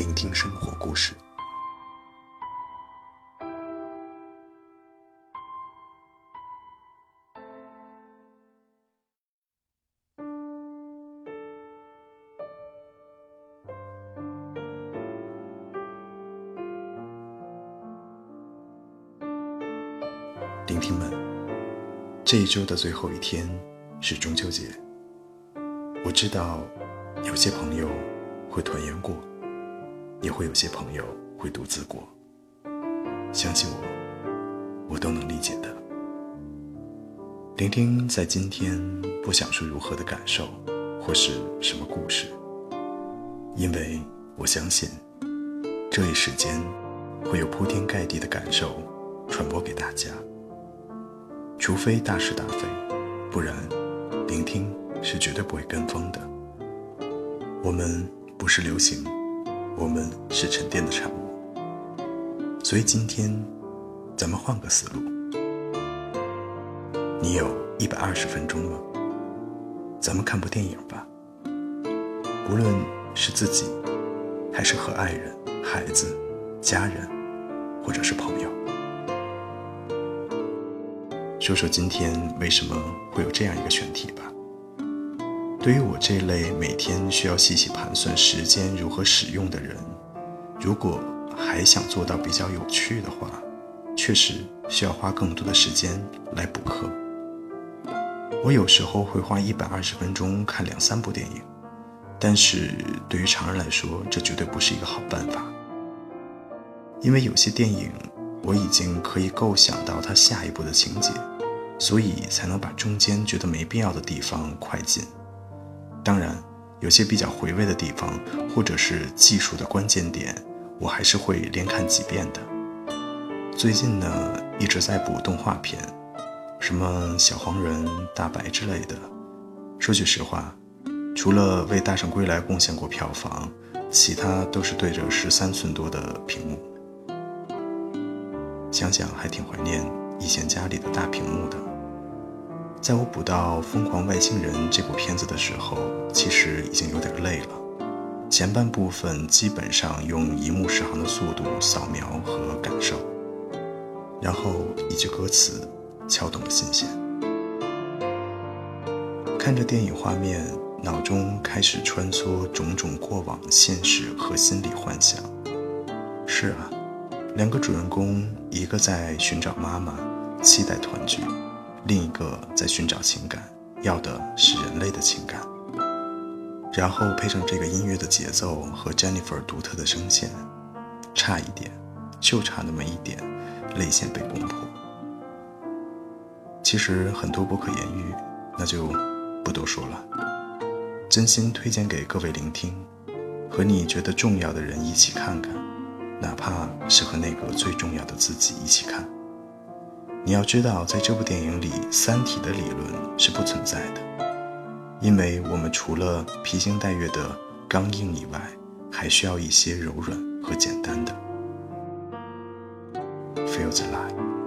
聆听生活故事。聆听们，这一周的最后一天是中秋节。我知道有些朋友会团圆过。也会有些朋友会独自过，相信我，我都能理解的。聆听在今天不想说如何的感受，或是什么故事，因为我相信，这一时间会有铺天盖地的感受传播给大家。除非大是大非，不然，聆听是绝对不会跟风的。我们不是流行。我们是沉淀的产物，所以今天咱们换个思路。你有一百二十分钟吗？咱们看部电影吧。无论是自己，还是和爱人、孩子、家人，或者是朋友，说说今天为什么会有这样一个选题吧。对于我这类每天需要细细盘算时间如何使用的人，如果还想做到比较有趣的话，确实需要花更多的时间来补课。我有时候会花一百二十分钟看两三部电影，但是对于常人来说，这绝对不是一个好办法。因为有些电影我已经可以构想到它下一步的情节，所以才能把中间觉得没必要的地方快进。当然，有些比较回味的地方，或者是技术的关键点，我还是会连看几遍的。最近呢，一直在补动画片，什么小黄人、大白之类的。说句实话，除了为《大圣归来》贡献过票房，其他都是对着十三寸多的屏幕。想想还挺怀念以前家里的大屏幕的。在我补到《疯狂外星人》这部片子的时候，其实已经有点累了。前半部分基本上用一目十行的速度扫描和感受，然后一句歌词敲动了心弦。看着电影画面，脑中开始穿梭种种过往、现实和心理幻想。是啊，两个主人公，一个在寻找妈妈，期待团聚。另一个在寻找情感，要的是人类的情感。然后配上这个音乐的节奏和 Jennifer 独特的声线，差一点，就差那么一点，泪腺被攻破。其实很多不可言喻，那就不多说了。真心推荐给各位聆听，和你觉得重要的人一起看看，哪怕是和那个最重要的自己一起看。你要知道，在这部电影里，《三体》的理论是不存在的，因为我们除了披星戴月的刚硬以外，还需要一些柔软和简单的。Feels light。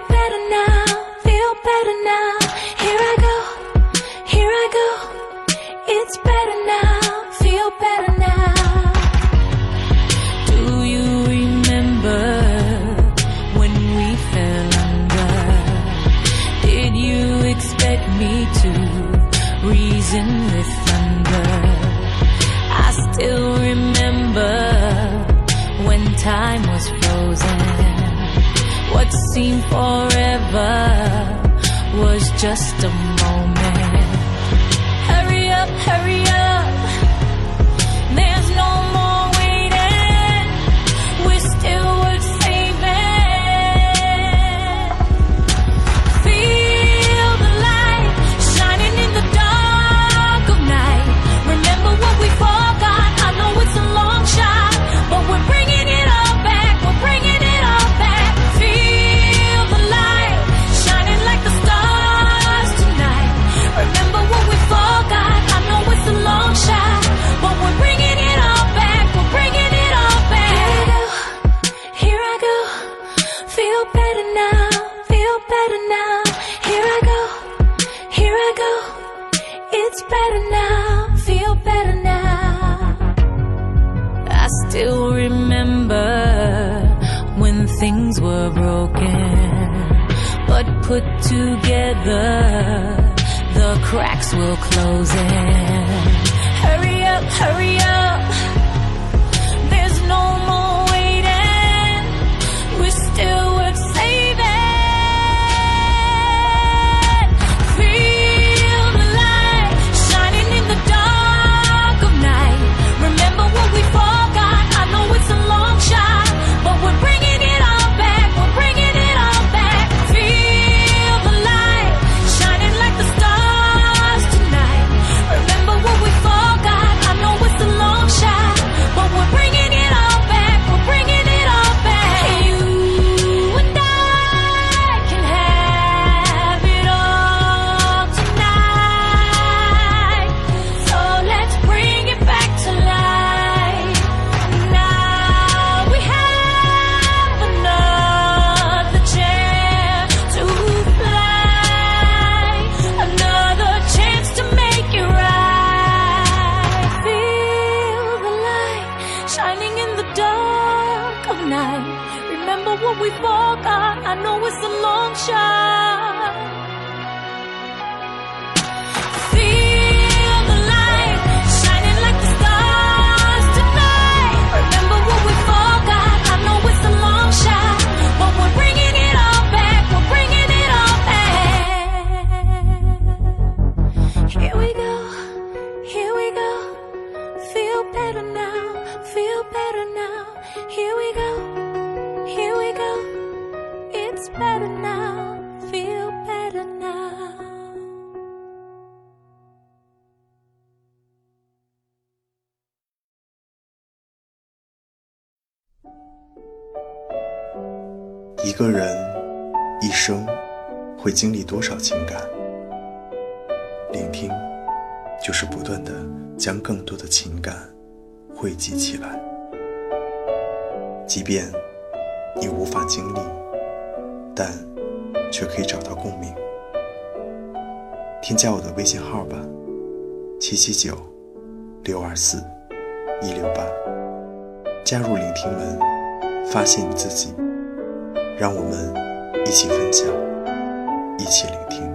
Feel better now, feel better now. just a put together, the cracks will close in. Hurry up, hurry up. the dark of night. Remember what we forgot. I know it's a long shot. 一个人一生会经历多少情感？聆听，就是不断的将更多的情感汇集起来，即便你无法经历，但却可以找到共鸣。添加我的微信号吧。七七九六二四一六八。加入聆听门发现你自己让我们一起分享一起聆听。